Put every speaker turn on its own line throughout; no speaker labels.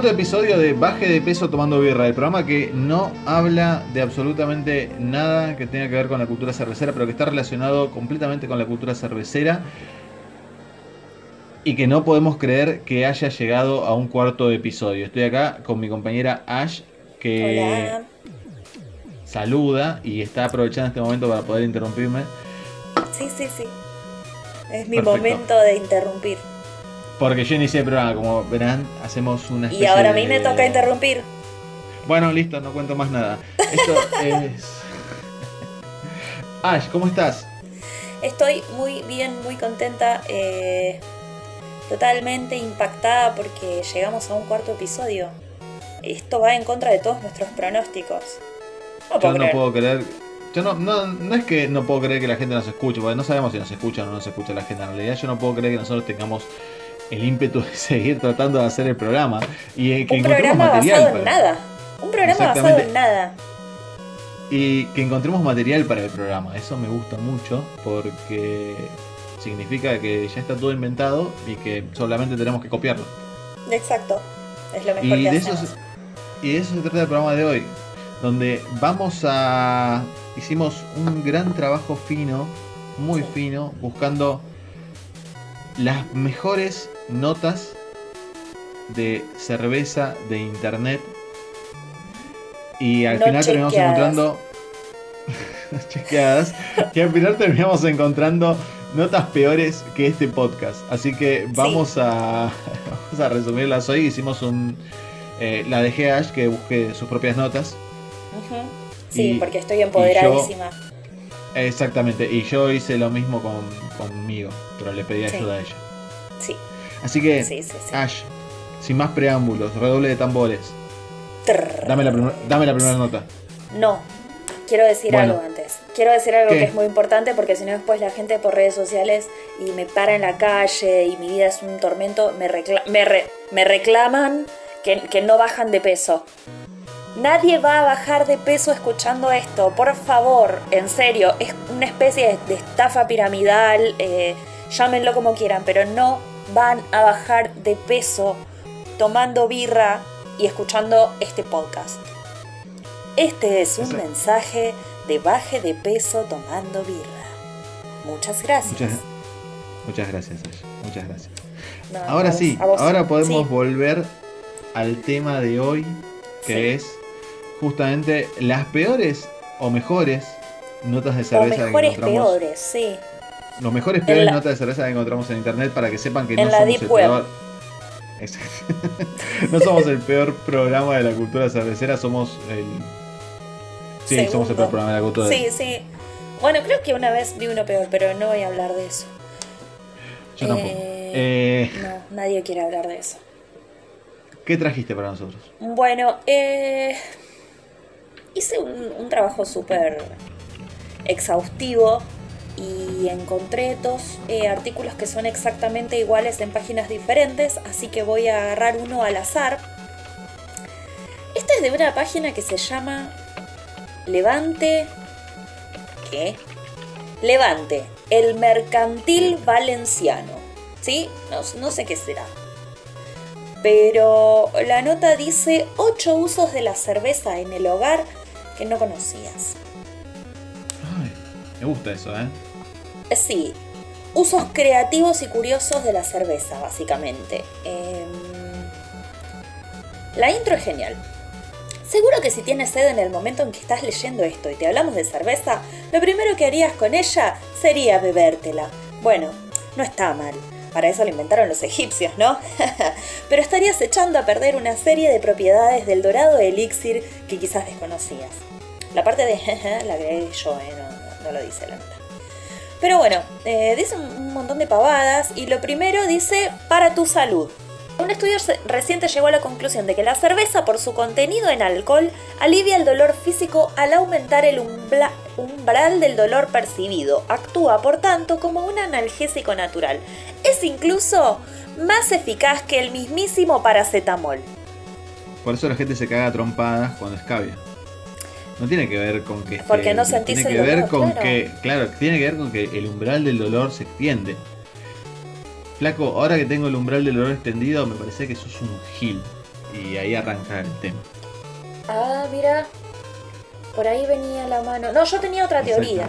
Cuarto episodio de Baje de Peso Tomando Birra, el programa que no habla de absolutamente nada que tenga que ver con la cultura cervecera, pero que está relacionado completamente con la cultura cervecera y que no podemos creer que haya llegado a un cuarto episodio. Estoy acá con mi compañera Ash, que
Hola.
saluda y está aprovechando este momento para poder interrumpirme.
Sí, sí, sí. Es mi
Perfecto.
momento de interrumpir.
Porque yo inicié el programa, como verán, hacemos una
Y
especie
ahora a mí me toca interrumpir.
Bueno, listo, no cuento más nada. Esto es. Ash, ¿cómo estás?
Estoy muy bien, muy contenta. eh, totalmente impactada porque llegamos a un cuarto episodio. Esto va en contra de todos nuestros pronósticos. No
Yo
puedo
no
creer.
puedo creer. Yo no, no, no es que no puedo creer que la gente nos escuche, porque no sabemos si nos escucha o no nos escucha la gente. En realidad, yo no puedo creer que nosotros tengamos el ímpetu de seguir tratando de hacer el programa y eh, que
Un
encontremos
programa
material.
basado en
para-
nada. Un programa basado en nada.
Y que encontremos material para el programa. Eso me gusta mucho porque significa que ya está todo inventado y que solamente tenemos que copiarlo.
Exacto. Es lo mejor
Y
que
de, eso se, y de eso se trata el programa de hoy, donde vamos a... Hicimos un gran trabajo fino, muy
Sí.
fino, buscando las mejores notas de cerveza de internet. Y al
No
final terminamos encontrando... chequeadas. Y al final terminamos encontrando notas peores que este podcast. Así que vamos a, vamos a resumirlas hoy. Hicimos un... eh, la dejé a Ash que busque sus propias notas.
Sí,
y-
porque estoy empoderadísima.
Exactamente. Y yo hice lo mismo con, conmigo. Pero le pedí
Sí.
ayuda a ella.
Sí,
Así que,
sí, sí.
Ash, sin más preámbulos, redoble de tambores.
Trrr.
Dame la, dame la primera nota.
No, quiero decir
Bueno.
algo antes. Quiero decir algo
¿Qué?
que es muy importante porque si no después la gente por redes sociales y me para en la calle y mi vida es un tormento, me, recla- me, re- me reclaman que, que no bajan de peso. Nadie va a bajar de peso escuchando esto, por favor, en serio, es una especie de, estafa piramidal, eh, llámenlo como quieran, pero no van a bajar de peso tomando birra y escuchando este podcast. Este es un mensaje de baje de peso tomando birra. Muchas gracias.
Muchas, muchas gracias, Ash. Muchas gracias.
No,
Ahora
vos-
sí, ahora podemos
Sí,
volver al tema de hoy, que
Sí.
es justamente las peores o mejores notas de
o
cerveza que
mejores
encontramos.
peores, sí.
Los mejores peores
la-
notas de cerveza que encontramos en internet para que sepan que
En
no somos
Deep
el
Web.
peor. No somos el peor programa de la cultura cervecera, somos el. Sí, somos el peor programa de la cultura
Sí, sí. Bueno, creo que una vez vi uno peor, pero no voy a hablar de eso.
Yo tampoco.
Eh,
Eh,
No, nadie quiere hablar de eso.
¿Qué trajiste para nosotros?
Bueno, eh, hice un, trabajo súper exhaustivo y encontré dos eh, artículos que son exactamente iguales en páginas diferentes, así que voy a agarrar uno al azar. Este es de una página que se llama Levante. ¿Qué? Levante, el mercantil valenciano. ¿Sí? No sé qué será. Pero la nota dice 8 usos de la cerveza en el hogar que no conocías.
Ay, me gusta eso, ¿eh?
Sí, usos creativos y curiosos de la cerveza, básicamente. Em, la intro es genial. Seguro que si tienes sed en el momento en que estás leyendo esto y te hablamos de cerveza, lo primero que harías con ella sería bebértela. Bueno, no está mal. Para eso lo inventaron los egipcios, ¿no? Pero estarías echando a perder una serie de propiedades del dorado elixir que quizás desconocías. La parte de la agregué yo, ¿eh? no, no- lo dice la nota. Pero bueno, eh, dice un montón de pavadas y lo primero dice para tu salud. Un estudio reciente llegó a la conclusión de que la cerveza, por su contenido en alcohol, alivia el dolor físico al aumentar el umbla- umbral del dolor percibido. Actúa, por tanto, como un analgésico natural. Es incluso más eficaz que el mismísimo paracetamol.
Por eso la gente se caga a trompadas cuando escabia. No tiene que ver con que. esté-
Porque no sentís
Tiene
el
que ver con
claro.
que. Claro, tiene que ver con que el umbral del dolor se extiende. Flaco, ahora que tengo el umbral del dolor extendido, me parece que sos un gil. y ahí arranca el tema.
Ah, mira. Por ahí venía la mano. No, yo tenía otra teoría.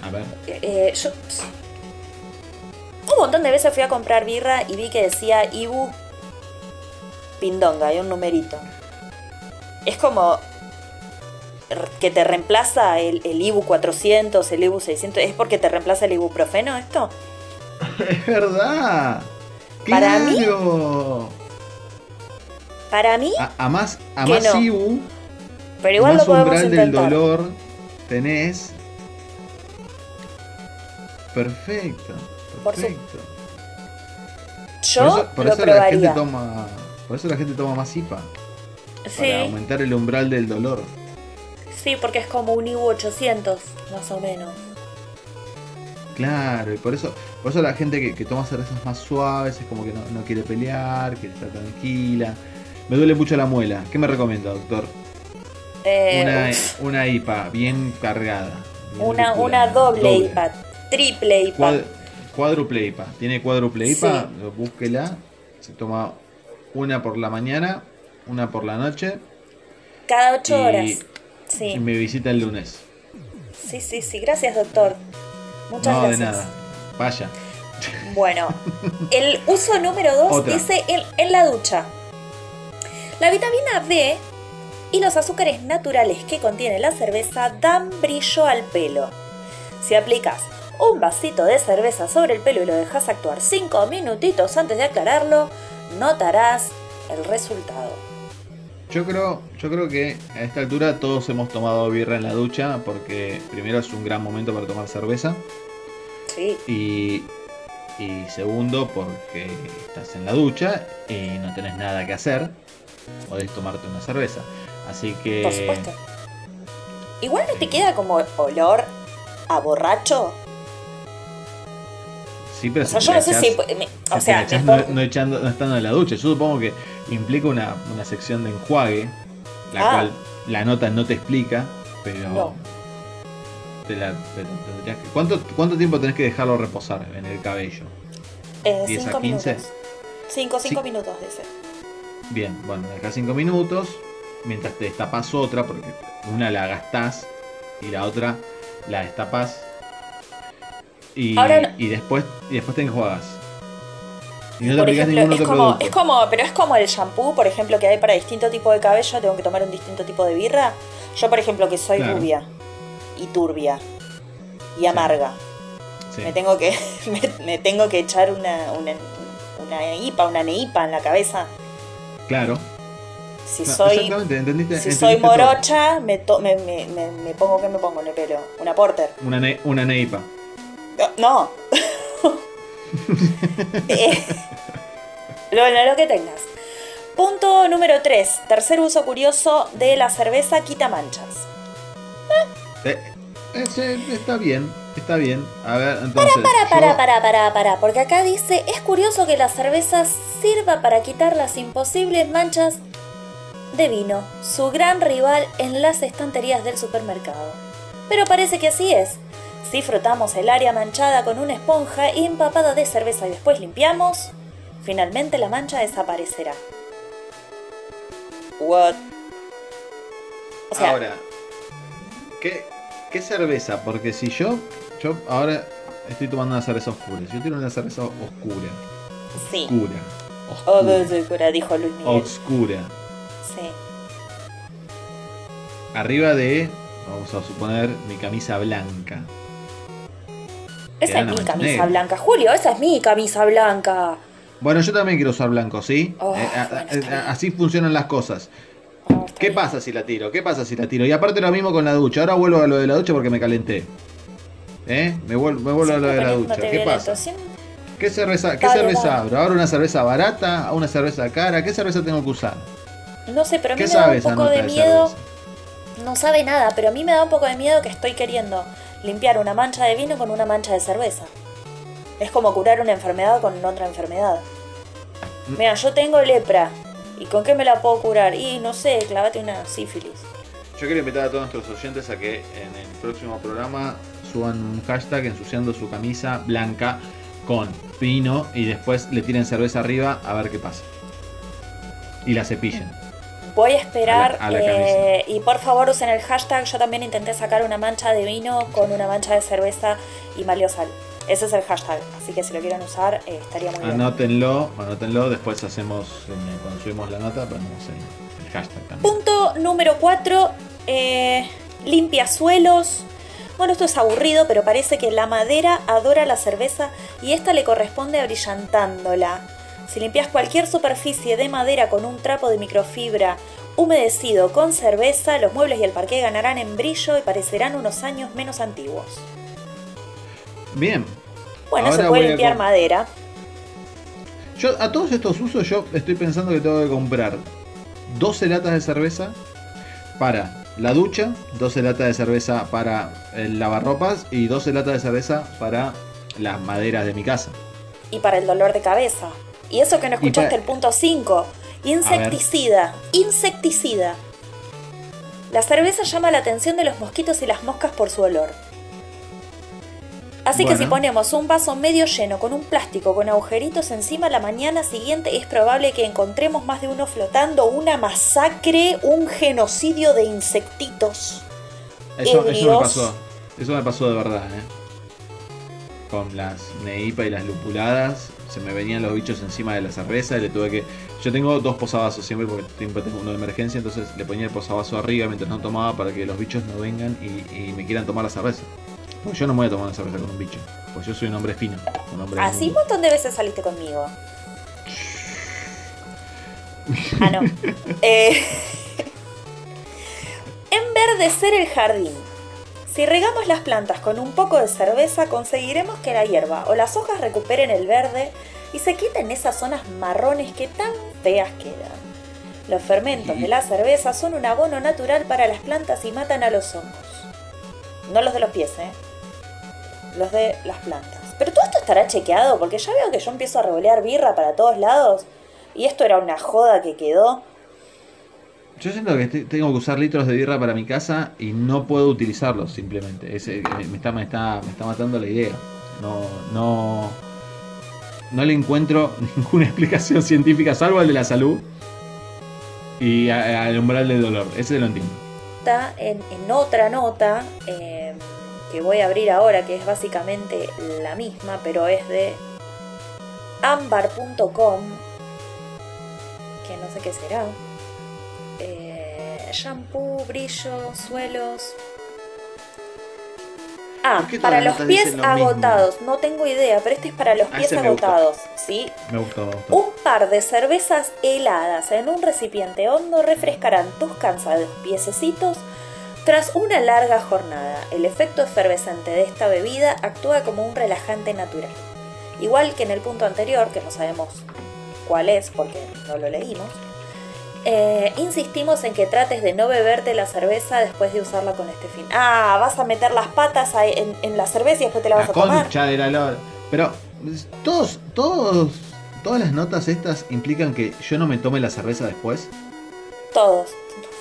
A ver.
Eh, yo. Un montón de veces fui a comprar birra y vi que decía Ibu Pindonga, hay un numerito. Es como que te reemplaza el, el Ibu 400, el Ibu 600. ¿Es porque te reemplaza el ibuprofeno esto?
Es verdad.
Para mí.
¡Claro!
Para mí,
A, a más, a
Que
más
no.
Ibu,
pero igual
más
lo podemos
umbral del dolor tenés. Perfecto.
Por su-
Perfecto.
Yo
por eso, por
lo
eso la gente toma. Por eso la gente toma más IPA.
Sí,
Para aumentar el umbral del dolor.
sí, porque es como un Ibu 800, más o menos.
Claro, y por eso, por eso la gente que, que toma cervezas más suaves es como que no, no quiere pelear, quiere estar tranquila. Me duele mucho la muela. ¿Qué me recomienda, doctor?
Eh,
Una,
uf,
una IPA bien cargada. bien
una, una doble, IPA, triple IPA.
Cuad- cuádruple IPA. ¿Tiene cuádruple IPA?
Sí.
Búsquela. Se toma una por la mañana, una por la noche
Cada ocho
y-
horas.
y
Sí,
me visita el lunes.
sí, sí, sí. Gracias, doctor. Muchas
no,
gracias.
de nada. Vaya.
Bueno, el uso número 2
Otra.
dice en, en la ducha. La vitamina D y los azúcares naturales que contiene la cerveza dan brillo al pelo. Si aplicas un vasito de cerveza sobre el pelo y lo dejas actuar 5 minutitos antes de aclararlo, notarás el resultado.
Yo creo, yo creo que a esta altura todos hemos tomado birra en la ducha porque primero es un gran momento para tomar cerveza
Sí,
y, y segundo porque estás en la ducha y no tenés nada que hacer, podés tomarte una cerveza. Así que
por supuesto. Igual no te queda como olor a borracho.
sí, pero
O sea,
si
yo
te
no sé
echás-
si. me-
si
o
te
sea,
la echás
me
no,
pongo-
no echando, no estando en la ducha. Yo supongo que implica una, una sección de enjuague, la
Ah.
cual la nota no te explica, pero
No.
te la- te- tendrías que- ¿cuánto, ¿Cuánto tiempo tenés que dejarlo reposar en el cabello?
Eh,
10 a
cinco
15.
minutos. 5 cinco
Sí.
minutos, dice.
Bien, bueno, dejas 5 minutos mientras te destapas otra, porque una la gastás y la otra la destapas. Y,
no-
y después y después te enjuagas. Y no te
Por ejemplo,
ningún
es
otro
como, es como, pero es como el shampoo, por ejemplo, que hay para distinto tipo de cabello, tengo que tomar un distinto tipo de birra. Yo, por ejemplo, que soy
Claro.
rubia y turbia y amarga,
Sí.
me tengo que me, me tengo que echar una, una, una IPA, una neipa en la cabeza.
Claro.
Si
No,
soy
Exactamente, entendiste.
si
entendiste
soy morocha, me, to- me, me, me, me pongo, ¿qué me pongo en el pelo? Una porter.
Una, ne- una neipa.
No. Eh, Bueno, lo que tengas. Punto número 3. Tercer uso curioso de la cerveza quita manchas.
Eh, eh, está bien, está bien. A ver, entonces.
Para,
yo-
para, para, para, para, porque acá dice, es curioso que la cerveza sirva para quitar las imposibles manchas de vino, su gran rival en las estanterías del supermercado. Pero parece que así es. Si frotamos el área manchada con una esponja empapada de cerveza y después limpiamos, finalmente la mancha desaparecerá. What? O sea,
Ahora, ¿qué, ¿qué cerveza? Porque si yo, yo ahora estoy tomando una cerveza oscura. Si yo tengo una cerveza oscura,
sí.
oscura,
Oh,
oscura,
de segura, dijo Luis Miguel.
oscura,
Sí.
arriba de, vamos a suponer, mi camisa blanca.
Esa es mi camisa blanca, Julio, esa es mi camisa blanca.
Bueno, yo también quiero usar blanco, ¿sí?
Oh,
Eh,
bueno,
a-
bien.
así funcionan las cosas.
Oh,
¿Qué
bien.
pasa si la tiro? ¿Qué pasa si la tiro? Y aparte lo mismo con la ducha. Ahora vuelvo a lo de la ducha porque me calenté. ¿Eh? Me vuelvo, me vuelvo a lo de la ducha. ¿Qué pasa? ¿Qué cerveza, qué cerveza abro? ¿Ahora una cerveza barata? ¿Una cerveza cara? ¿Qué cerveza tengo que usar?
No sé, pero a mí
¿Qué
me da un poco de miedo. No sabe nada, pero a mí me da un poco de miedo que estoy queriendo limpiar una mancha de vino con una mancha de cerveza. Es como curar una enfermedad con otra enfermedad.
Mm.
Mira, yo tengo lepra. ¿Y con qué me la puedo curar? Y no sé, clavate una sífilis.
Yo quiero invitar a todos nuestros oyentes a que en el próximo programa suban un hashtag ensuciando su camisa blanca con vino y después le tiren cerveza arriba a ver qué pasa. y la cepillen.
Voy a esperar eh, y por favor usen el hashtag. Yo también intenté sacar una mancha de vino con una mancha de cerveza y malió sal. Ese es el hashtag, así que si lo quieren usar eh, estaría muy
anótenlo, bien. Anótenlo, después hacemos, cuando subimos la nota, ponemos el hashtag también.
Punto número 4, eh, limpia suelos. Bueno, esto es aburrido, pero parece que la madera adora la cerveza y esta le corresponde abrillantándola. Si limpias cualquier superficie de madera con un trapo de microfibra humedecido con cerveza, los muebles y el parqué ganarán en brillo y parecerán unos años menos antiguos.
Bien.
Bueno, se puede limpiar madera.
Yo a todos estos usos yo estoy pensando que tengo que comprar 12 latas de cerveza para la ducha, 12 latas de cerveza para el lavarropas y 12 latas de cerveza para las maderas de mi casa.
Y para el dolor de cabeza. Y eso que no escuchaste el punto 5. Insecticida. Insecticida. La cerveza llama la atención de los mosquitos y las moscas por su olor. Así que si ponemos un vaso medio lleno con un plástico con agujeritos encima, la mañana siguiente es probable que encontremos más de uno flotando, una masacre, un genocidio de insectitos.
Eso, eso me pasó. Eso me pasó de verdad, ¿eh? Con las neipa y las lupuladas se me venían los bichos encima de la cerveza y le tuve que... Yo tengo dos posavasos siempre porque siempre tengo uno de emergencia, entonces le ponía el posavasos arriba mientras no tomaba para que los bichos no vengan y, me quieran tomar la cerveza. Porque yo no me voy a tomar una cerveza con un bicho, pues yo soy un hombre fino. Un hombre
Así un montón de veces saliste conmigo. ah, no. eh... Enverdecer el jardín. Si regamos las plantas con un poco de cerveza, conseguiremos que la hierba o las hojas recuperen el verde y se quiten esas zonas marrones que tan feas quedan. Los fermentos de la cerveza son un abono natural para las plantas y matan a los hongos. No los de los pies, ¿eh? Los de las plantas. Pero todo esto estará chequeado porque ya veo que yo empiezo a revolear birra para todos lados y esto era una joda que quedó.
Yo siento que tengo que usar litros de birra para mi casa y no puedo utilizarlos simplemente. me, está, me, está, me está matando la idea. No, no, no le encuentro ninguna explicación científica, salvo el de la salud y al umbral del dolor. Ese lo entiendo.
Está en, otra nota eh, que voy a abrir ahora, que es básicamente la misma, pero es de ambar.com, que no sé qué será shampoo, brillo, suelos. Ah, para los pies agotados, no tengo idea, pero este es para los ah, pies agotados, ¿sí?
Me gustó,
Un par de cervezas heladas en un recipiente hondo refrescarán tus cansados piececitos tras una larga jornada. El efecto efervescente de esta bebida actúa como un relajante natural. Igual que en el punto anterior, que no sabemos cuál es porque no lo leímos, eh, insistimos en que trates de no beberte la cerveza después de usarla con este fin. Ah, vas a meter las patas en, la cerveza y después te la vas a tomar.
De la Pero todos, todos, todas las notas estas implican que yo no me tome la cerveza después.
Todos.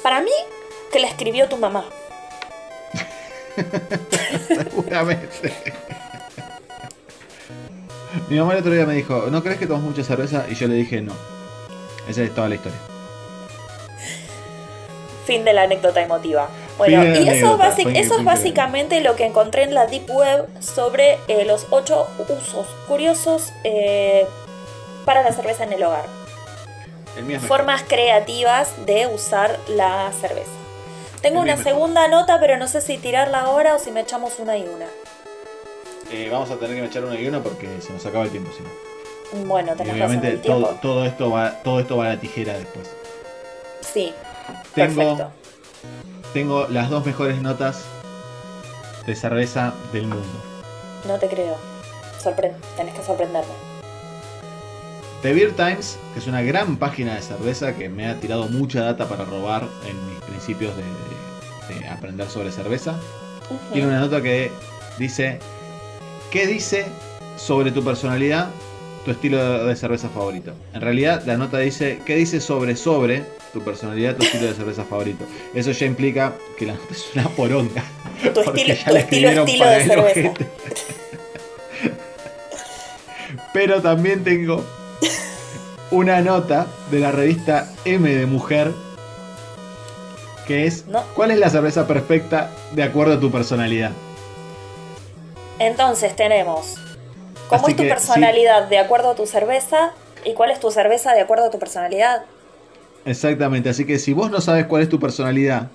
Para mí, que la escribió tu mamá.
Seguramente. Mi mamá el otro día me dijo, ¿no crees que tomas mucha cerveza? Y yo le dije no. Esa es toda la historia.
Fin de la anécdota emotiva. Bueno, y eso, es básicamente lo que encontré en la Deep Web sobre eh, los ocho usos curiosos eh, para la cerveza en el hogar. Formas creativas de usar la cerveza. Tengo una segunda nota, pero no sé si tirarla ahora o si me echamos una y una.
Eh, vamos a tener que echar una y una porque se nos acaba el tiempo, si
no. Bueno, tenemos
obviamente todo, todo, esto va, todo esto va a la tijera después.
Sí,
tengo, tengo las dos mejores notas de cerveza del mundo.
No te creo. Tenés que sorprenderme.
The Beer Times, que es una gran página de cerveza que me ha tirado mucha data para robar en mis principios de, aprender sobre cerveza. Tiene una nota que dice, ¿qué dice sobre tu personalidad tu estilo de cerveza favorito. En realidad, la nota dice, ¿qué dice sobre sobre tu personalidad, tu estilo de cerveza favorito? Eso ya implica que la nota es una poronga.
Tu estilo, tu estilo, estilo de cerveza.
Pero también tengo una nota de la revista M de Mujer que es
No.
¿Cuál es la cerveza perfecta de acuerdo a tu personalidad?
Entonces tenemos cómo
Así
es tu
que,
personalidad de acuerdo a tu cerveza y cuál es tu cerveza de acuerdo a tu personalidad.
Exactamente, así que si vos no sabes cuál es tu personalidad,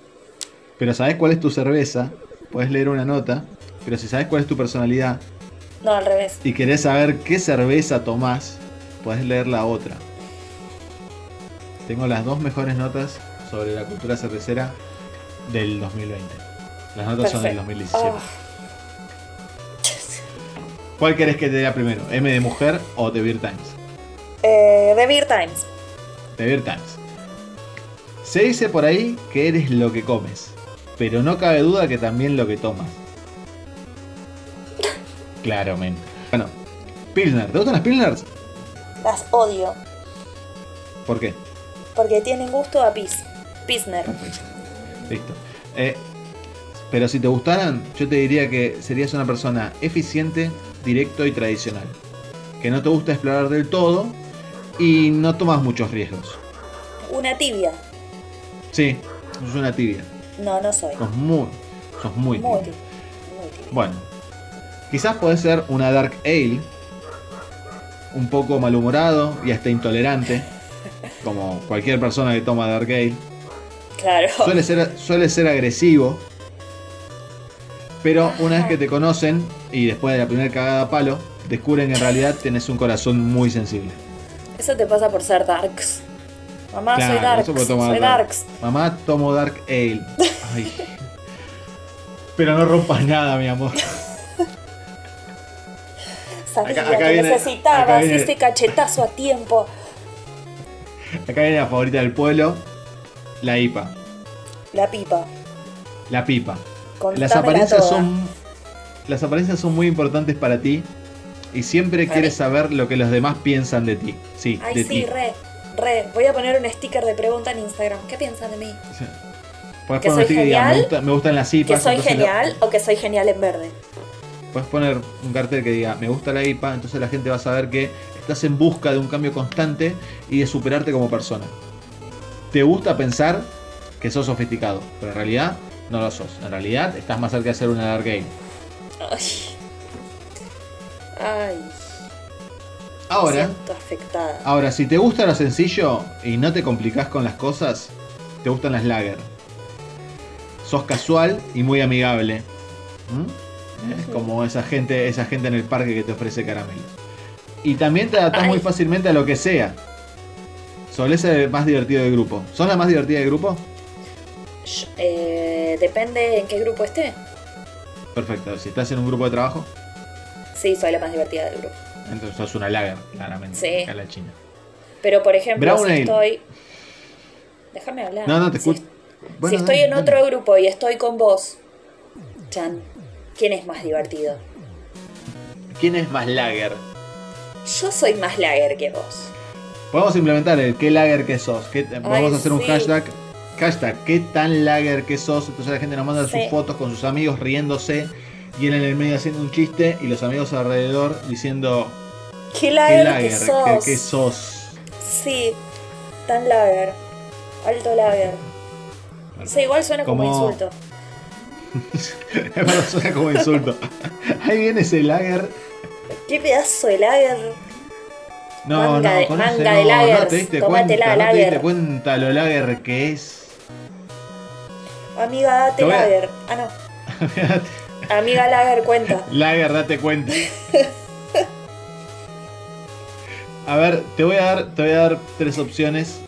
pero sabes cuál es tu cerveza, puedes leer una nota, pero si sabes cuál es tu personalidad
No, al revés.
y querés saber qué cerveza tomás, puedes leer la otra. Tengo las dos mejores notas sobre la cultura cervecera del 2020. Las notas son del
Perfecto.
2017.
Oh,
¿Cuál querés que te diga primero? ¿M de mujer o The Beer Times?
eh, The Beer Times.
The Beer Times. Se dice por ahí que eres lo que comes, pero no cabe duda que también lo que tomas. Claramente. Bueno, Pilsner. ¿Te gustan las Pilsners?
Las odio.
¿Por qué?
Porque tienen gusto a pis. Pilsner.
Perfecto. Listo. Eh, pero si te gustaran, yo te diría que serías una persona eficiente, directo y tradicional. Que no te gusta explorar del todo y no tomas muchos riesgos.
Una tibia.
Sí, sos una tibia.
No, no soy.
Sos muy, sos muy,
Muy
tibia.
Muy tibia.
Bueno, quizás podés ser una Dark Ale, un poco malhumorado y hasta intolerante, como cualquier persona que toma Dark Ale.
Claro.
Suele ser, suele ser agresivo, pero una vez que te conocen y después de la primera cagada a palo, descubren que en realidad tenés un corazón muy sensible.
Eso te pasa por ser darks. Mamá, soy darks.
eso por tomar
Soy
dark.
darks.
Mamá, tomo Dark Ale. Ay. Pero no rompas nada, mi amor.
Sabía
Acá- acá
que
viene-
necesitabas
viene-
ese cachetazo a tiempo.
Acá viene la favorita del pueblo, la IPA,
La pipa.
la pipa. Las apariencias son las apariencias son muy importantes para ti y siempre
Para
quieres
mí.
saber lo que los demás piensan de ti. Sí,
Ay,
de
sí,
ti.
re, re. Voy a poner un sticker de pregunta en Instagram. ¿Qué piensan de mí?
Sí. Puedes
¿Que
poner un
soy
sticker que diga, me,
genial?
gusta- me gustan las
¿Que
IPAs.
soy
entonces la-
genial o que soy genial en verde?
puedes poner un cartel que diga, me gusta la IPA, entonces la gente va a saber que estás en busca de un cambio constante y de superarte como persona. Te gusta pensar que sos sofisticado, pero en realidad no lo sos. En realidad estás más cerca de ser una dark game.
Ay. Ay.
Ahora,
afectada.
Ahora, si te gusta lo sencillo y no te complicás con las cosas, te gustan las lager. Sos casual y muy amigable. ¿Mm? Es como esa gente, esa gente en el parque que te ofrece caramelos. Y también te adaptás
Ay.
muy fácilmente a lo que sea. Solés ser el más divertido del grupo. ¿Son la más divertida del grupo?
Eh, depende en qué grupo esté.
Perfecto. Si estás en un grupo de trabajo,
Sí, soy la más divertida del grupo.
entonces sos una lager, claramente.
Sí.
acá la China.
Pero por ejemplo,
Brown
si
ale.
estoy. Déjame hablar.
No, no, te escucho.
Si
Bueno,
estoy
dale,
en
dale.
otro grupo y estoy con vos, Chan, ¿quién es más divertido?
¿Quién es más lager?
Yo soy más lager que vos.
Podemos implementar el qué lager que sos. ¿Qué- vamos a hacer un hashtag. Hashtag qué tan lager que sos. Entonces la gente nos manda
Sí.
sus fotos con sus amigos riéndose. Y él en el medio haciendo un chiste. Y los amigos alrededor diciendo
¿Qué
qué
lager,
lager
que sos?
que sos.
Sí, tan lager. Alto lager. Sí, igual suena como,
Como-
insulto.
Suena como insulto. Ahí viene ese lager.
¿Qué pedazo de lager?
No,
Manga
no,
de- manga
no,
de
no te diste cuenta, no te diste cuenta lo lager que es.
Amiga, date lager. Ah, no. Amiga lager, cuenta.
Lager, date cuenta. A ver, te voy a dar, te voy a dar tres opciones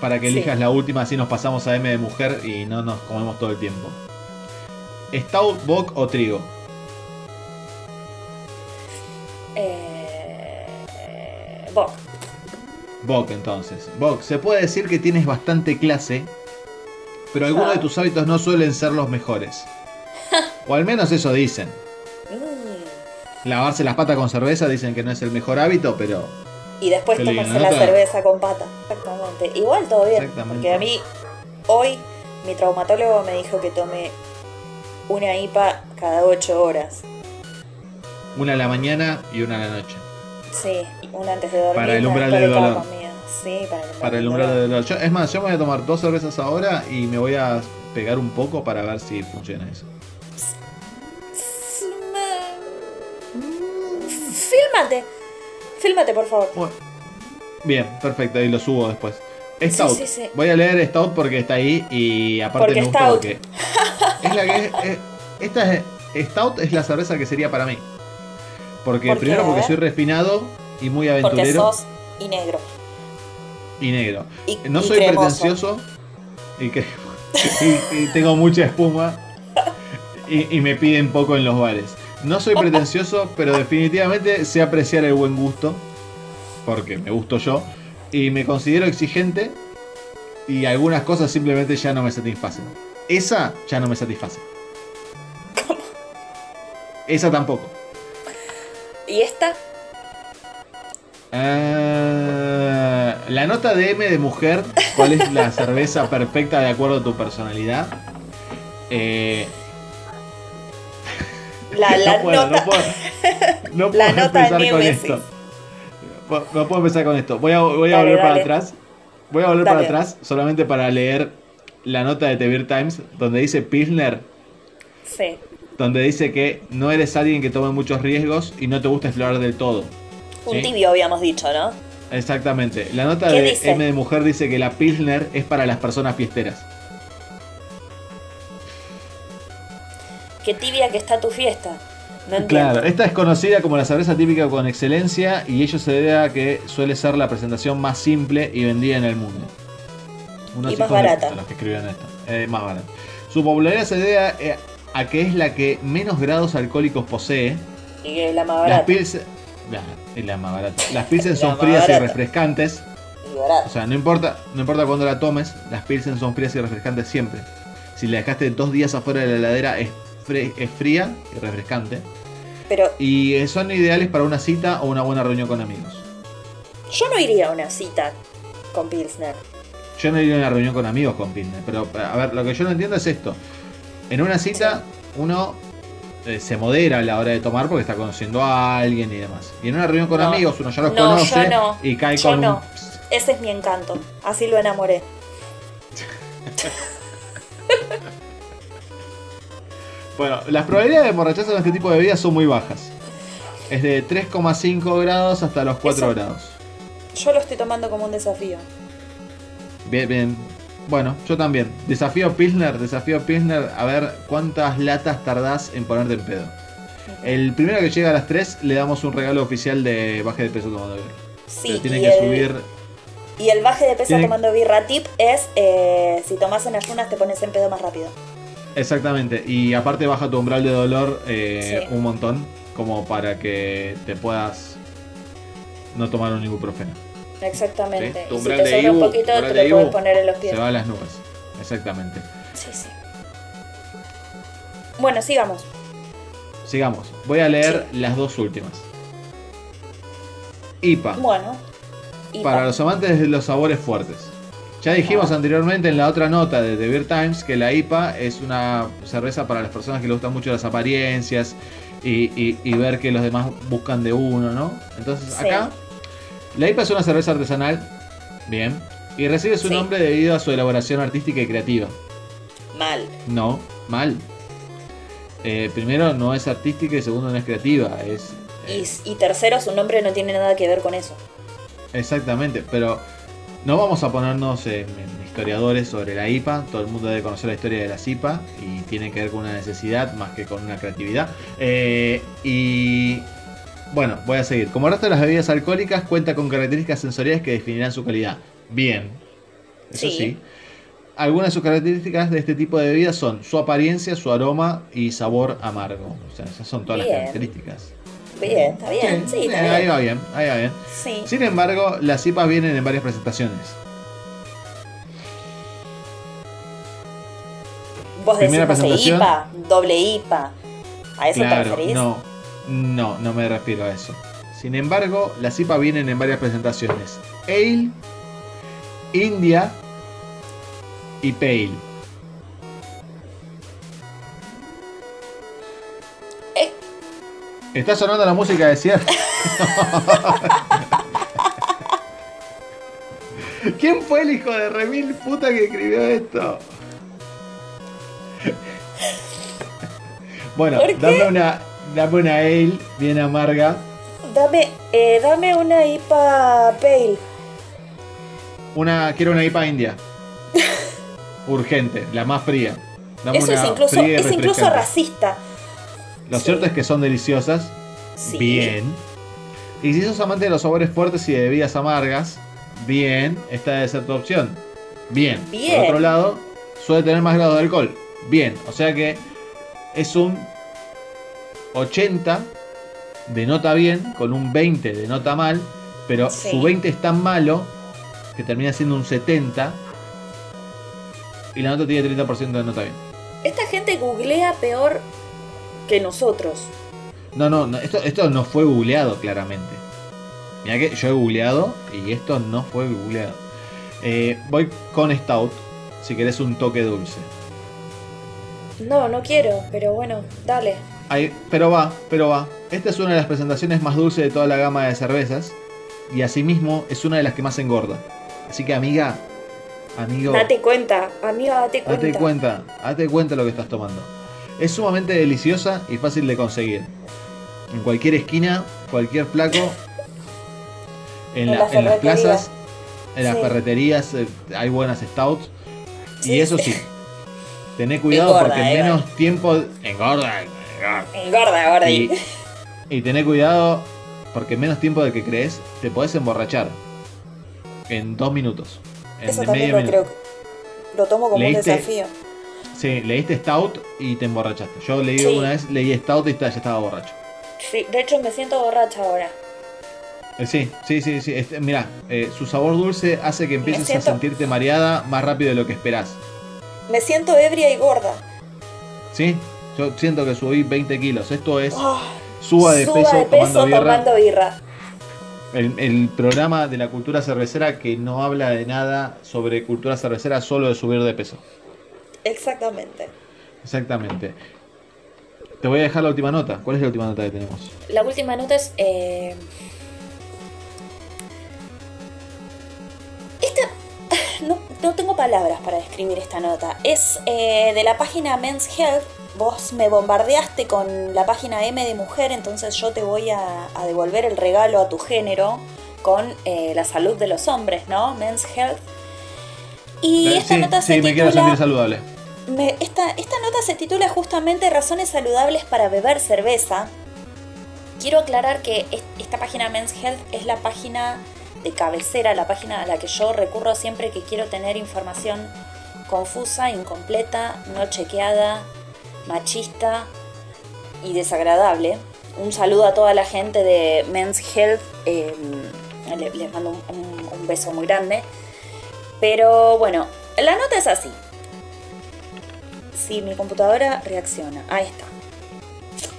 para que
Sí.
elijas la última, así nos pasamos a M de mujer y no nos comemos todo el tiempo. Stout, Bock o Trigo.
Eh, Bock.
Bock entonces. Bock, se puede decir que tienes bastante clase, pero algunos de tus hábitos no suelen ser los mejores. O al menos eso dicen.
Mm.
Lavarse las patas con cerveza dicen que no es el mejor hábito, pero
Y después tomarse
¿no?
la cerveza con pata. Exactamente. Igual todo bien. Porque a mí, hoy, mi traumatólogo me dijo que tome una IPA cada 8 horas.
una a la mañana y una a la noche.
Sí, una antes de dormir.
Para el umbral del dolor.
Sí, para el umbral,
Para el umbral
dolor.
del dolor. Yo- es más, yo me voy a tomar dos cervezas ahora y me voy a pegar un poco para ver si funciona eso.
Fílmate. Fílmate, por favor.
Bueno, bien, perfecto, y lo subo después. Stout.
sí, sí.
Voy a leer Stout porque está ahí y aparte
Porque
me gusta
Stout.
porque es la que es, es- esta es Stout es la cerveza que sería para mí. Porque
¿Por
primero
qué?
porque soy refinado y muy
Porque
aventurero
sos y negro.
Y negro.
Y,
No
y
soy
cremoso.
pretencioso y, que, y- tengo mucha espuma y, me piden poco en los bares. No soy pretencioso, pero definitivamente sé apreciar el buen gusto, porque me gusto yo, y me considero exigente y algunas cosas simplemente ya no me satisfacen. Esa ya no me satisface. Esa tampoco.
¿Y esta?
Ah, la nota de M de mujer, ¿cuál es la cerveza perfecta de acuerdo a tu personalidad? Eh,
La, la
no puedo,
nota.
no puedo, no
La
puedo
nota
empezar con esto. No puedo empezar con esto. Voy a, voy a
Dale,
volver para atrás. Voy a volver
Dale.
para atrás solamente para leer la nota de The Beer Times donde dice Pilsner,
Sí.
donde dice que no eres alguien que tome muchos riesgos y no te gusta explorar del todo.
Un
¿Sí?
tibio habíamos dicho, ¿no?
Exactamente. La nota
¿Qué
de
dice?
M de mujer dice que la Pilsner es para las personas fiesteras.
Qué tibia que está tu fiesta. No entiendo.
Claro, esta es conocida como la cerveza típica con excelencia y ello se debe a que suele ser la presentación más simple y vendida en el mundo. Unos
Y más barata.
los que escribieron esto. Eh, más barata. Su popularidad se debe a, eh, a que es la que menos grados alcohólicos posee.
Y que la más barata.
Es la más barata. Las Pilsen son frías y refrescantes.
Y.
O sea, no importa, no importa cuándo la tomes, las Pilsen son frías y refrescantes siempre. Si la dejaste dos días afuera de la heladera es, fría y refrescante.
Pero
Y son ideales para una cita o una buena reunión con amigos.
yo no iría a una cita con Pilsner.
Yo no iría a una reunión con amigos con Pilsner, pero a ver, lo que yo no entiendo es esto. En una cita uno se modera a la hora de tomar porque está conociendo a alguien y demás. Y en una reunión con
No.
amigos uno ya los
No,
conoce
yo no.
y cae
Yo
con
no.
un...
Ese es mi encanto. Así lo enamoré.
Bueno, las probabilidades de emborracharse con este tipo de bebidas son muy bajas. Es de 3,5 grados hasta los 4
Eso.
grados.
Yo lo estoy tomando como un desafío.
Bien, bien. Bueno, yo también. Desafío Pilsner, desafío Pilsner, a ver cuántas latas tardás en ponerte en pedo. El primero que llega a las 3 le damos un regalo oficial de baje de peso tomando beer.
Sí,
Pero tiene
y
que
el,
subir.
y el baje de peso
Tiene-
tomando birra tip es eh, si tomas en ayunas te pones en pedo más rápido.
Exactamente. Y aparte baja tu umbral de dolor eh,
Sí.
un montón. Como para que te puedas no tomar un ibuprofeno.
Exactamente.
Sí, tu
Y si te
de
sobra un poquito te lo puedes poner en los pies.
Se va a las nubes. Exactamente.
Sí, sí. Bueno, sigamos.
Sigamos. Voy a leer las dos últimas. IPA.
Bueno.
Para
pa-
los amantes de los sabores fuertes. Ya dijimos
Ah.
anteriormente en la otra nota de The Beer Times que la IPA es una cerveza para las personas que le gustan mucho las apariencias y, y- y ver que los demás buscan de uno, ¿no? Entonces
Sí.
acá, la IPA es una cerveza artesanal, bien, y recibe su
Sí.
nombre debido a su elaboración artística y creativa.
Mal.
No, mal. Eh, primero, no es artística y segundo, no es creativa. Es, eh,
Y, y tercero, su nombre no tiene nada que ver con eso.
Exactamente, pero no vamos a ponernos en, en historiadores sobre la IPA. Todo el mundo debe conocer la historia de las IPA y tiene que ver con una necesidad más que con una creatividad. Eh, y bueno, voy a seguir. Como el resto de las bebidas alcohólicas, cuenta con características sensoriales que definirán su calidad. Bien, eso
Sí.
sí. Algunas de sus características de este tipo de bebidas son su apariencia, su aroma y sabor amargo. O sea, esas son todas
Bien.
las características.
Bien, está bien. Sí,
eh,
está
ahí
bien.
va bien, ahí va bien.
Sí.
Sin embargo, las IPAs vienen en varias presentaciones.
Vos decís,
primera
sé,
presentación.
IPA, doble IPA. ¿A eso te
Claro,
referís?
no, no, no me refiero a eso. Sin embargo, las IPA vienen en varias presentaciones. Ale, India y Pale.
Eh.
Está sonando la música de cierre. ¿Quién fue el hijo de remil puta que escribió esto? Bueno, dame una, dame una ale bien amarga.
Dame, eh, dame una IPA Pale.
Una, quiero una IPA india. Urgente, la más fría.
Eso es incluso, es incluso racista.
Lo cierto es que son deliciosas. Bien. Y si sos amante de los sabores fuertes y de bebidas amargas, bien, esta debe ser tu opción. Bien. bien. Por otro lado, suele tener más grado de alcohol. Bien. O sea que es un 80 de nota bien, con un 20 de nota mal, pero su 20 es tan malo que termina siendo un 70 y la nota tiene 30% de nota bien.
Esta gente googlea peor que nosotros.
No, no, esto, esto no fue googleado claramente. Mira que yo he googleado y esto no fue googleado. Eh, voy con Stout, si querés un toque dulce.
No, no quiero, pero bueno, dale.
Pero va, pero va. Esta es una de las presentaciones más dulces de toda la gama de cervezas. Y asimismo es una de las que más engorda. Así que amiga, amigo.
Date cuenta, amiga, date cuenta.
Date cuenta, date cuenta lo que estás tomando. Es sumamente deliciosa y fácil de conseguir. En cualquier esquina, cualquier flaco. En, las plazas, en las ferreterías eh, hay buenas stouts. y eso sí, tené cuidado porque en menos tiempo. Engorda,
engorda. Engorda,
Y, y tené cuidado porque en menos tiempo de que crees te podés emborrachar. En dos minutos.
En Eso también lo creo. Lo tomo como un desafío.
Sí, leíste Stout y te emborrachaste. Yo leí una vez, leí Stout y ya estaba borracho.
Sí, de hecho me siento borracha ahora.
Eh, sí, sí, sí, sí. Este, mira, eh, su sabor dulce hace que empieces a sentirte mareada más rápido de lo que esperás.
Me siento ebria y gorda.
Sí, yo siento que subí 20 kilos. Esto es ah, suba de peso,
tomando birra.
El, programa de la cultura cervecera que no habla de nada sobre cultura cervecera, solo de subir de peso.
Exactamente.
Exactamente. Te voy a dejar la última nota. ¿Cuál es la última nota que tenemos?
La última nota es... Eh... Esta... No, no, tengo palabras para describir esta nota. Es eh, de la página Men's Health vos me bombardeaste con la página M de mujer, entonces yo te voy a, devolver el regalo a tu género con eh, la salud de los hombres, ¿no? Men's Health. Y eh, esta nota se
sí, me sentir saludable.
esta, esta nota se titula justamente Razones saludables para beber cerveza. Quiero aclarar que esta página Men's Health es la página de cabecera, la página a la que yo recurro siempre que quiero tener información confusa, incompleta, no chequeada, machista y desagradable. Un saludo a toda la gente de Men's Health. Em, les, mando un, beso muy grande. Pero bueno, la nota es así. Si mi computadora reacciona, ahí está.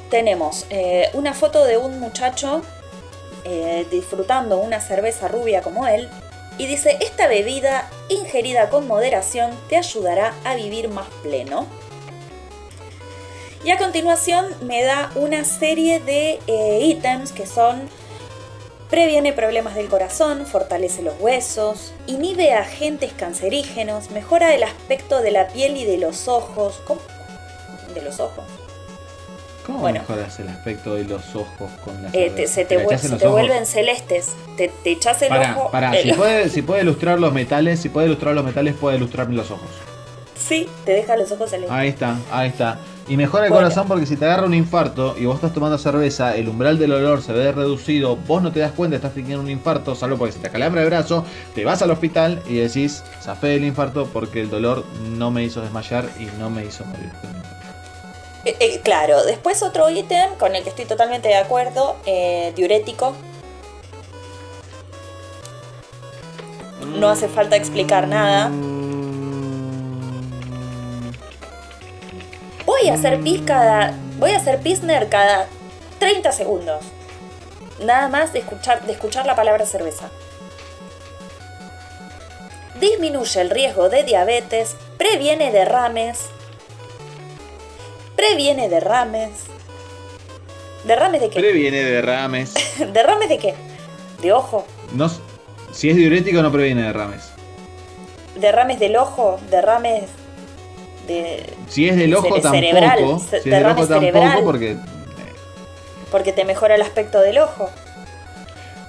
Tenemos eh, una foto de un muchacho eh, disfrutando una cerveza rubia como él. Y dice, esta bebida ingerida con moderación te ayudará a vivir más pleno. Y a continuación me da una serie de eh, ítems que son previene problemas del corazón, fortalece los huesos, inhibe agentes cancerígenos, mejora el aspecto de la piel y de los ojos. ¿Cómo? ¿De los ojos?
¿Cómo mejoras el aspecto de los ojos con la
eh, Se te, vuelven celestes. Te, echas el ojo.
Pará, si, puede, si puede ilustrar los metales, si puede ilustrar los metales, puede ilustrarme los ojos.
Sí, te deja los ojos celestes.
Ahí está, ahí está. Y mejora el corazón porque si te agarra un infarto y vos estás tomando cerveza, el umbral del olor se ve reducido, vos no te das cuenta, estás teniendo un infarto, salvo porque se te calambra el brazo, te vas al hospital y decís, zafé del infarto porque el dolor no me hizo desmayar y no me hizo morir.
Eh, eh, claro, después otro ítem con el que estoy totalmente de acuerdo, eh, diurético. No hace falta explicar nada. Voy a hacer pis cada. Voy a hacer pisner cada 30 segundos. Nada más de escuchar, de escuchar la palabra cerveza. Disminuye el riesgo de diabetes, previene derrames, previene derrames, ¿Derrames de qué?
Previene derrames.
¿Derrames de qué? ¿De ojo?
No, si es diurético no previene derrames.
¿Derrames del ojo? ¿Derrames de...?
Si es del ojo tampoco. Si es del ojo tampoco porque...
Porque te mejora el aspecto del ojo.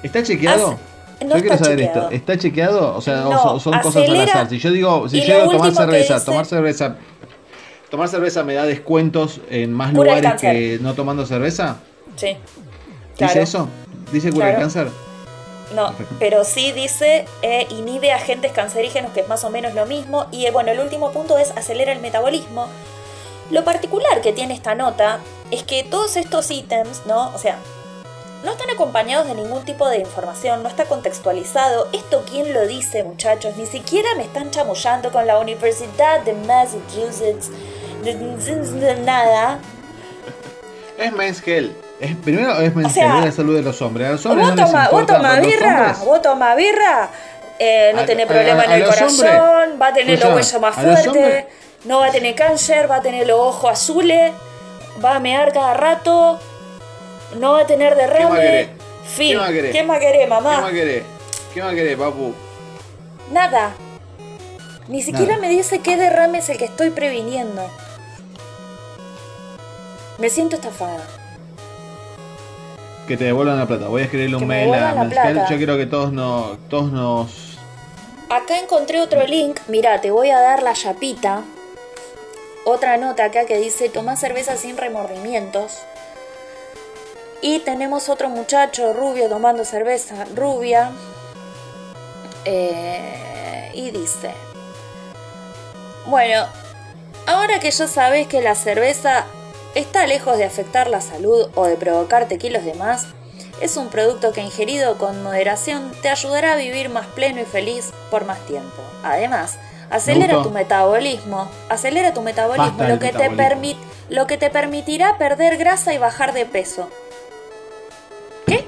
¿Está chequeado?
Hace- no
yo quiero
está
saber
chequeado.
esto. ¿Está chequeado? O sea,
No,
o son, cosas al azar. Si yo digo, si
lo
digo tomar cerveza,
dice-
tomar cerveza, tomar cerveza me da descuentos en más
Cura el
lugares que no tomando cerveza.
Sí.
¿Dice
Claro.
eso? ¿Dice cura el
Claro.
cáncer?
No, pero sí dice eh, inhibe agentes cancerígenos, que es más o menos lo mismo. Y eh, bueno, el último punto es acelera el metabolismo. Lo particular que tiene esta nota es que todos estos ítems, ¿no? O sea, no están acompañados de ningún tipo de información, no está contextualizado. ¿Esto quién lo dice, muchachos? Ni siquiera me están chamullando con la Universidad de Massachusetts. Nada.
Es Men's Health. Es, primero es
O sea,
es la salud de los hombres. A los hombres
¿Vos
no
toma, vos birra?
hombres-
¿Vos toma birra? Eh, no
A-
tiene
a-
problema
a-
en el corazón,
hombres.
va a tener los huesos más fuertes, no va a tener cáncer, va a tener los ojos azules, va a mear cada rato, no va a tener
¿Qué
derrame. Fin.
¿Qué más querés?
¿Qué más querés,
¿Qué
mamá?
más querés? ¿Qué más querés, papu?
Nada. Ni siquiera
Nada.
me dice qué derrame es el que estoy previniendo. Me siento estafada.
Que te devuelvan la plata. Voy a escribirle un
Que
mail a. Yo quiero que todos, no, todos nos
Acá encontré otro link. Mira, te voy a dar la chapita. Otra nota acá que dice toma cerveza sin remordimientos. Y tenemos otro muchacho rubio tomando cerveza rubia. Eh, y dice, bueno, ahora que ya sabes que la cerveza está lejos de afectar la salud o de provocarte kilos de más, es un producto que ingerido con moderación te ayudará a vivir más pleno y feliz por más tiempo. Además, acelera tu metabolismo, acelera tu metabolismo,
Basta
lo que, te permit- lo que te permitirá perder grasa y bajar de peso. ¿Qué?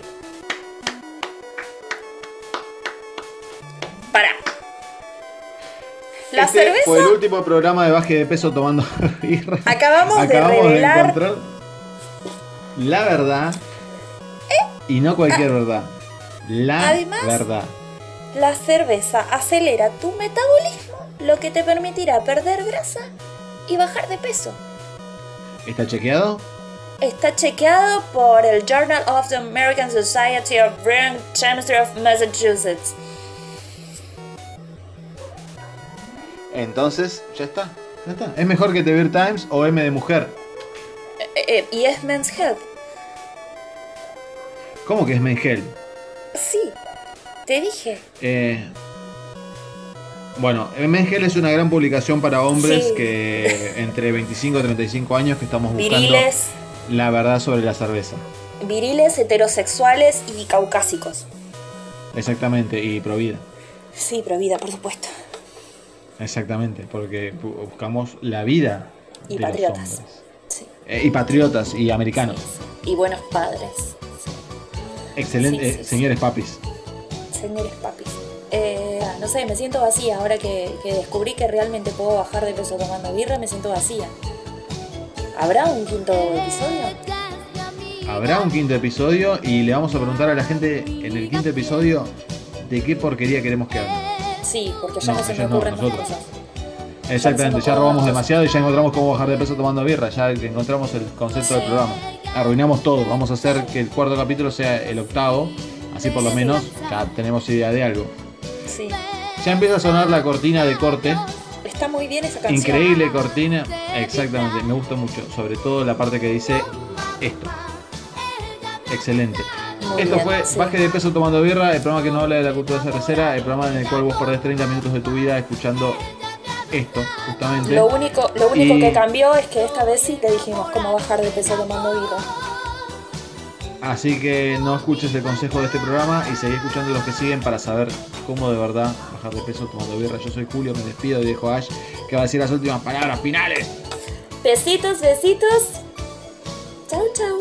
La
este
cerveza
fue el último programa de baje de peso tomando birra.
Acabamos de revelar-
encontrar la verdad. Y no cualquier verdad. La
Además-
verdad.
La cerveza acelera tu metabolismo, lo que te permitirá perder grasa y bajar de peso.
¿Está chequeado?
Está chequeado por el Journal of the American Society of Brain Chemistry of Massachusetts.
Entonces, ya está. Ya está. ¿Es mejor que The Beer Times o M de mujer?
Eh, eh, y es Men's Health.
¿Cómo que es Mengel?
Sí, te dije.
Eh, bueno, Mengel es una gran publicación para hombres
Sí.
que entre 25 y 35 años que estamos buscando
Viriles,
la verdad sobre la cerveza.
viriles, heterosexuales y caucásicos.
Exactamente, y provida.
Sí, pero vida, por supuesto.
Exactamente, porque bu- buscamos la vida
Y
de los
patriotas.
hombres.
Sí.
Eh, y patriotas y americanos.
Y buenos padres.
Excelente, eh, señores papis.
Señores papis. Eh, no sé, me siento vacía ahora que, que descubrí que realmente puedo bajar de peso tomando birra, me siento vacía. ¿Habrá un quinto episodio?
Habrá un quinto episodio y le vamos a preguntar a la gente en el quinto episodio de qué porquería queremos que hable.
Sí, porque ya
No,
no, se me
no,
ocurren más
nosotros.
cosas.
Exactamente,
Ya
robamos demasiado y ya encontramos cómo bajar de peso tomando birra, ya encontramos el concepto del programa. Arruinamos todo, vamos a hacer que el cuarto capítulo sea el octavo, así por lo menos ya tenemos idea de algo.
Sí.
Ya empieza a sonar la cortina de corte,
Está muy bien esa canción.
increíble cortina, exactamente, me gusta mucho, sobre todo la parte que dice esto. Excelente. Esto
bien,
fue
sí.
Baje de Peso Tomando Birra, el programa que no habla de la cultura cervecera, el programa en el cual vos perdés 30 minutos de tu vida escuchando esto, justamente.
Lo único, lo único
Y-
que cambió es que esta vez sí te dijimos cómo bajar de peso tomando birra.
Así que no escuches el consejo de este programa y seguí escuchando los que siguen para saber cómo de verdad bajar de peso tomando birra. Yo soy Julio, me despido y dejo a Ash que va a decir las últimas palabras finales.
Besitos, besitos. Chau, chau.